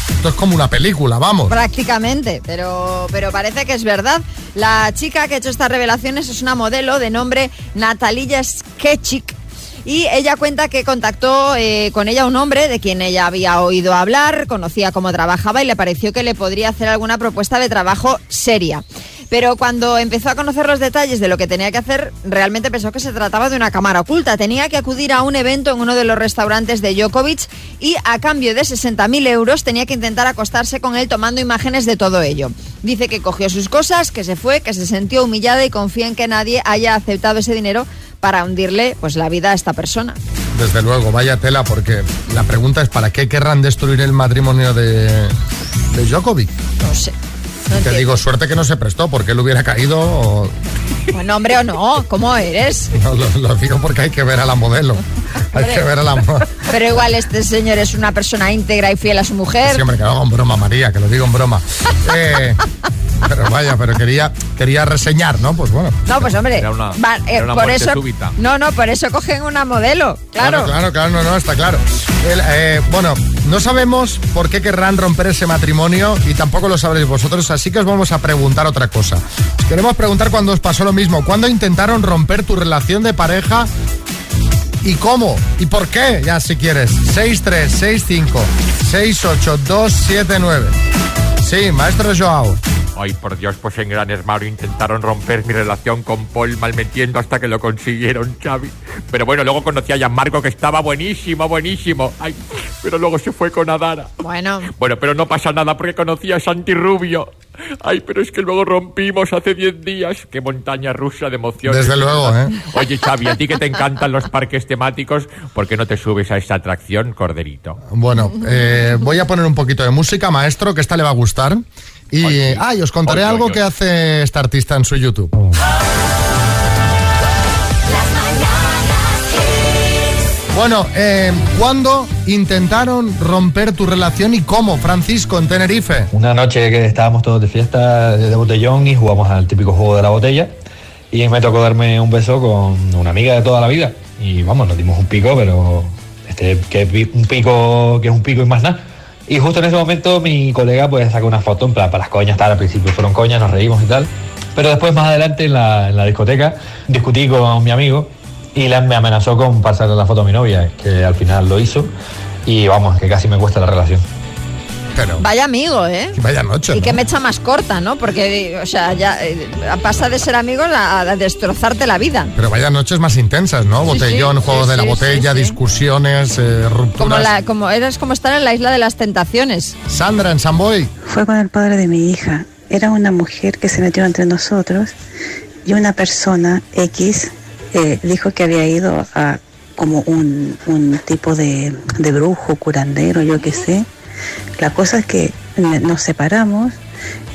Esto es como una película, vamos. Prácticamente, pero, pero parece que es verdad. La chica que ha hecho estas revelaciones es una modelo de nombre Natalia Skechik. Y ella cuenta que contactó eh, con ella un hombre de quien ella había oído hablar, conocía cómo trabajaba y le pareció que le podría hacer alguna propuesta de trabajo seria. Pero cuando empezó a conocer los detalles de lo que tenía que hacer, realmente pensó que se trataba de una cámara oculta. Tenía que acudir a un evento en uno de los restaurantes de Djokovic y a cambio de 60.000 euros tenía que intentar acostarse con él tomando imágenes de todo ello. Dice que cogió sus cosas, que se fue, que se sintió humillada y confía en que nadie haya aceptado ese dinero para hundirle pues la vida a esta persona. Desde luego, vaya tela, porque la pregunta es ¿para qué querrán destruir el matrimonio de, de Djokovic? No sé. No Te digo, suerte que no se prestó, porque él hubiera caído. o- Bueno, hombre o no, ¿cómo eres? no, lo, lo digo porque hay que ver a la modelo. Hay que ver a la. Pero igual este señor es una persona íntegra y fiel a su mujer. Siempre que lo hago en broma, María, que lo digo en broma. [laughs] Eh, pero vaya, pero quería, quería reseñar, ¿no? Pues bueno. No, pues hombre, Era una- va- eh, era una por eso, súbita. no, no, por eso cogen una modelo, claro. Claro, claro, no, no, está claro. El, eh, bueno, no sabemos por qué querrán romper ese matrimonio y tampoco lo sabréis vosotros, así que os vamos a preguntar otra cosa. Os queremos preguntar cuándo os pasó lo mismo, cuándo intentaron romper tu relación de pareja y cómo y por qué, ya si quieres. 6365 68279. Sí, maestro Joao. Ay, por Dios, pues en Gran Hermano intentaron romper mi relación con Paul malmetiendo hasta que lo consiguieron, Xavi. Pero bueno, luego conocí a Gianmarco que estaba buenísimo, buenísimo. Ay, pero luego se fue con Adara. Bueno. Bueno, pero no pasa nada porque conocí a Santi Rubio. Ay, pero es que luego rompimos hace 10 días. Qué montaña rusa de emociones. Desde luego, ¿eh? Oye, Xavi, a ti que te encantan los parques temáticos, ¿por qué no te subes a esta atracción, corderito? Bueno, eh, voy a poner un poquito de música, maestro, que esta le va a gustar. Y, ah, y os contaré Ay, ay, algo ay. que hace este artista en su YouTube. Bueno, eh, ¿cuándo intentaron romper tu relación y cómo, Francisco, en Tenerife? Una noche que estábamos todos de fiesta de botellón y jugamos al típico juego de la botella y me tocó darme un beso con una amiga de toda la vida y vamos, nos dimos un pico, pero este que un pico que es un pico y más nada. Y justo en ese momento mi colega pues sacó una foto en plan para las coñas, tal, al principio fueron coñas, nos reímos y tal. Pero después más adelante en la, en la discoteca discutí con mi amigo y la- me amenazó con pasarle la foto a mi novia, que al final lo hizo y vamos, que casi me cuesta la relación. Pero Vaya amigo, ¿eh? vaya noche. Y ¿no? que me echa más corta, ¿no? Porque, o sea, ya eh, pasa de ser amigos a, a destrozarte la vida. Pero vaya noches más intensas, ¿no? Sí, Botellón, sí, juego sí, de la sí, botella, sí, sí. discusiones, eh, rupturas. Como, la, como eres como estar en la isla de las tentaciones. Sandra, en San Boy. Fue con el padre de mi hija. Era una mujer que se metió entre nosotros y una persona X eh, [laughs] dijo que había ido a como un, un tipo de, de brujo, curandero, yo qué sé. La cosa es que nos separamos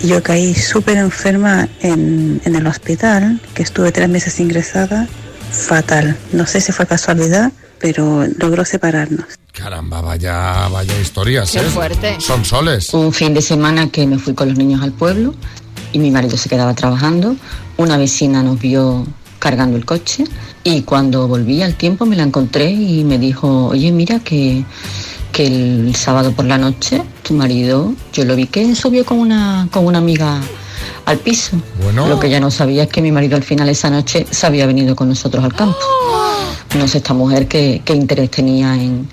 Y yo caí súper enferma en, en el hospital, que estuve tres meses ingresada, fatal. No sé si fue casualidad, pero logró separarnos. Caramba, vaya, vaya historias, Qué ¿eh? fuerte. Son soles. Un fin de semana que me fui con los niños al pueblo y mi marido se quedaba trabajando. Una vecina nos vio cargando el coche y cuando volví al tiempo me la encontré y me dijo, oye, mira que, que el sábado por la noche tu marido, yo lo vi que subió con una, con una amiga al piso. Bueno. Lo que ya no sabía es que mi marido al final esa noche se había venido con nosotros al campo. No sé esta mujer qué, qué interés tenía en,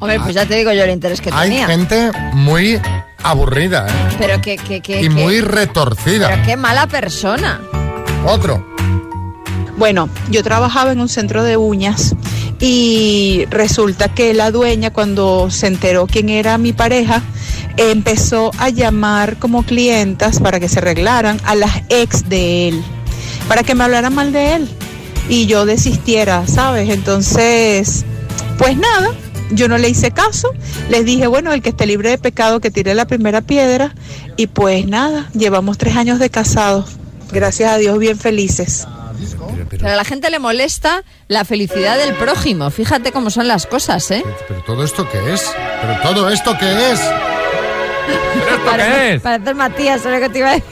Hombre, pues ya te digo yo el interés que Hay tenía. gente muy aburrida, ¿eh? Pero que, que, que, Y que- muy retorcida. Pero qué mala persona. Otro. Bueno, yo trabajaba en un centro de uñas y resulta que la dueña cuando se enteró quién era mi pareja empezó a llamar como clientas para que se arreglaran a las ex de él, para que me hablaran mal de él y yo desistiera, ¿sabes? Entonces, pues nada, yo no le hice caso, les dije, bueno, el que esté libre de pecado que tire la primera piedra y pues nada, llevamos tres años de casados, gracias a Dios bien felices. Pero a la gente le molesta la felicidad del prójimo. Fíjate cómo son las cosas, ¿eh? ¿Pero todo esto qué es? ¿Pero todo esto qué es? ¿Pero esto qué es? Parece Matías, ¿sabes lo que te iba a decir?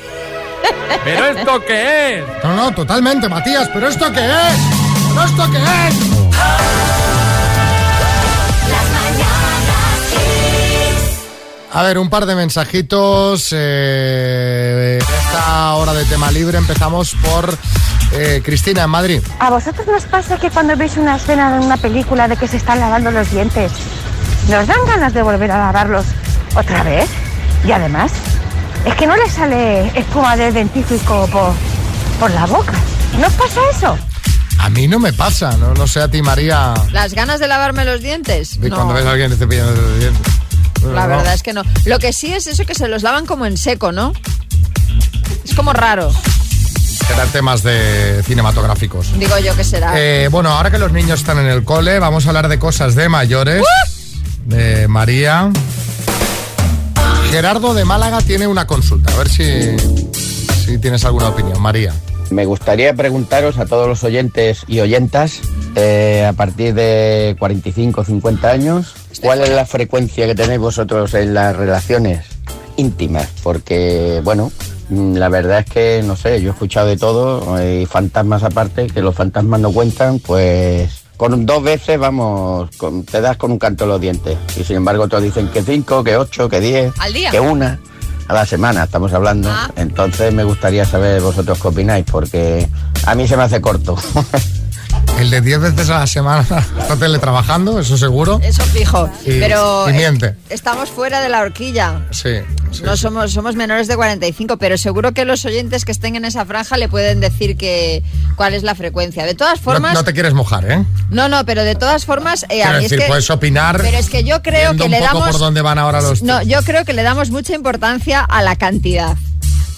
¿Pero esto qué es? No, no, totalmente, Matías, ¿pero esto qué es? ¿Pero esto qué es? A ver, un par de mensajitos. eh, esta hora de tema libre empezamos por eh, Cristina en Madrid. ¿A vosotros nos pasa que cuando veis una escena de una película de que se están lavando los dientes, nos dan ganas de volver a lavarlos otra vez? Y además, es que no le sale espuma de dentífrico por, por la boca. ¿No os pasa eso? A mí no me pasa, no, no sé a ti, María. ¿Las ganas de lavarme los dientes? Y No, Cuando ves a alguien cepillando los dientes. la No. verdad es que no. Lo que sí es eso que se los lavan como en seco, ¿no? Es como raro, Serán temas de cinematográficos. digo yo que será. Eh, bueno, ahora que los niños están en el cole, vamos a hablar de cosas de mayores. De María. Gerardo de Málaga tiene una consulta. A ver si, si tienes alguna opinión, María. Me gustaría preguntaros a todos los oyentes y oyentas, eh, a partir de 45 o 50 años, ¿cuál es la frecuencia que tenéis vosotros en las relaciones íntimas? Porque, bueno, la verdad es que, no sé, yo he escuchado de todo, eh, y fantasmas aparte, que los fantasmas no cuentan, pues con dos veces, vamos, con- te das con un canto en los dientes. Y sin embargo otros dicen que cinco, que ocho, que diez, ¿Al día? que una. A la semana estamos hablando. Ah. Entonces me gustaría saber vosotros qué opináis, porque a mí se me hace corto. [laughs] El de 10 veces a la semana [laughs] está teletrabajando, eso seguro. Eso fijo. Y- pero y eh, miente. estamos fuera de la horquilla. Sí. sí, No sí. somos, somos menores de 45, pero seguro que los oyentes que estén en esa franja le pueden decir que cuál es la frecuencia. De todas formas, no te quieres mojar, ¿eh? no, no, pero de todas formas, eh, a Quiero mí decir, es que, puedes opinar. pero es que yo creo que le damos, por dónde van ahora los. no, yo creo que le damos mucha importancia a la cantidad.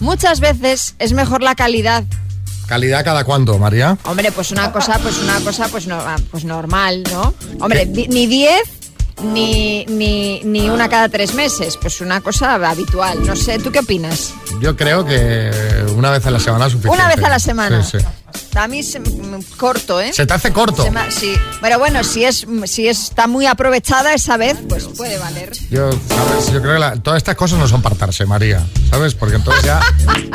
Muchas veces es mejor la calidad. ¿Calidad cada cuánto, María? Hombre, pues una cosa, pues una cosa, pues no, ah, pues normal, ¿no? Hombre, di- ni 10 ni, ni, ni una cada tres meses, pues una cosa habitual. No sé, ¿tú qué opinas? Yo creo que una vez a la semana es suficiente. Una vez a la semana. Sí, sí. A mí mm, corto, ¿eh? ¿Se te hace corto? Me- sí. Pero bueno, si es si está muy aprovechada esa vez, pues puede valer. Yo, ¿sabes? Yo creo que la- todas estas cosas no son partarse, María, ¿sabes? Porque entonces ya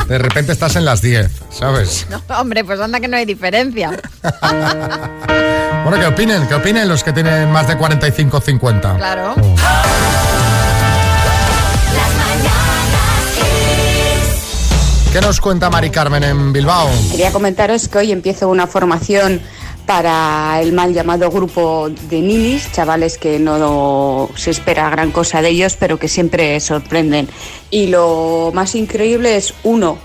de repente estás en las 10, ¿sabes? [laughs] No, hombre, pues anda que no hay diferencia. [laughs] Bueno, que opinen, que opinen los que tienen más de 45 o 50. Claro. ¿Qué nos cuenta Mari Carmen en Bilbao? Quería comentaros que hoy empiezo una formación para el mal llamado grupo de ninis, chavales que no se espera gran cosa de ellos, pero que siempre sorprenden. Y lo más increíble es, uno,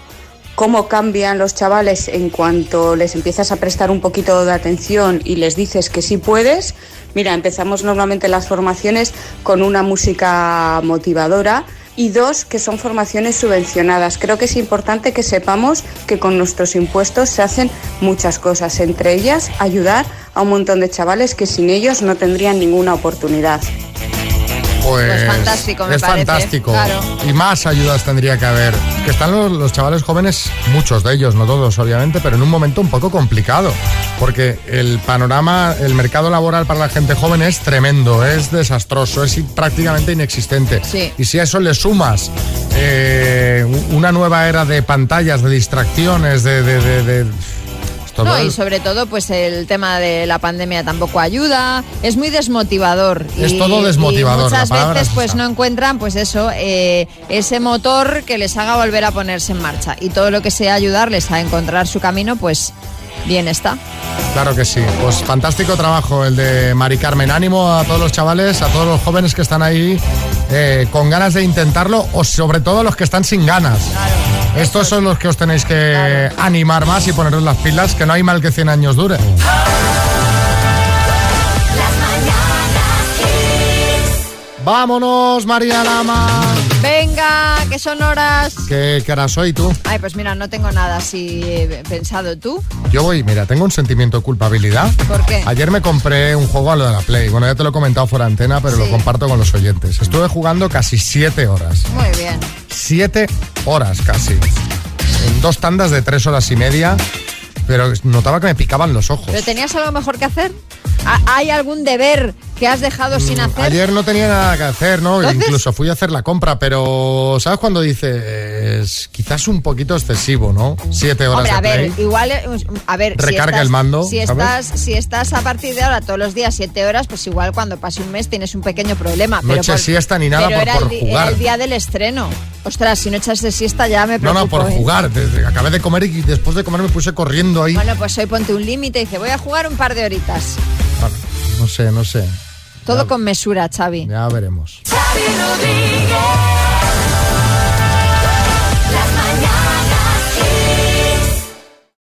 cómo cambian los chavales en cuanto les empiezas a prestar un poquito de atención y les dices que sí puedes. Mira, empezamos normalmente las formaciones con una música motivadora y dos, que son formaciones subvencionadas. Creo que es importante que sepamos que con nuestros impuestos se hacen muchas cosas, entre ellas ayudar a un montón de chavales que sin ellos no tendrían ninguna oportunidad. Pues, Pues fantástico, me es parece, fantástico. claro. Y más ayudas tendría que haber. Que están los, los chavales jóvenes, muchos de ellos, no todos obviamente, pero en un momento un poco complicado. Porque el panorama, el mercado laboral para la gente joven es tremendo, es desastroso, es prácticamente inexistente. Sí. Y si a eso le sumas eh, una nueva era de pantallas, de distracciones, de... de- de- de- No, y sobre todo, pues el tema de la pandemia tampoco ayuda. Es muy desmotivador. Es y, todo desmotivador, y muchas la veces, es pues no encuentran, pues eso, eh, ese motor que les haga volver a ponerse en marcha. Y todo lo que sea ayudarles a encontrar su camino, pues bien está. Claro que sí. Pues fantástico trabajo el de Mari Carmen. Ánimo a todos los chavales, a todos los jóvenes que están ahí eh, con ganas de intentarlo o sobre todo los que están sin ganas. Estos son los que os tenéis que animar más y poneros las pilas, que no hay mal que 100 años dure. Vámonos, María Lama. Venga, que son horas. ¿Qué, qué hora soy tú? Ay, pues mira, no tengo nada así eh, pensado. ¿Tú? Yo voy, mira, tengo un sentimiento de culpabilidad. ¿Por qué? Ayer me compré un juego a lo de la Play. Bueno, ya te lo he comentado fuera antena, pero lo comparto con los oyentes. Estuve jugando casi siete horas. Muy bien. Siete horas casi. En dos tandas de tres horas y media. Pero notaba que me picaban los ojos. ¿Pero tenías algo mejor que hacer? ¿Ha- ¿Hay algún deber que has dejado sin hacer? Mm, Ayer no tenía nada que hacer, ¿no? Entonces- Incluso fui a hacer la compra, pero ¿sabes cuando dices quizás un poquito excesivo, ¿no? Siete horas Hombre, de a ver, play. igual, eh, a ver, si Recarga estás- el mando, Si ¿sabes? estás, si estás a partir de ahora todos los días siete horas, pues igual cuando pase un mes tienes un pequeño problema. No siesta ni nada pero por- era por el, di- era jugar. el día del estreno. Ostras, si no echas de siesta ya me No, preocupo. no, por ¿eh? jugar. Desde- acabé de comer y después de comer me puse corriendo ahí. Bueno, pues hoy ponte un límite y dice, voy a jugar un par de horitas. No sé, no sé. Todo con mesura, Xavi. Ya veremos.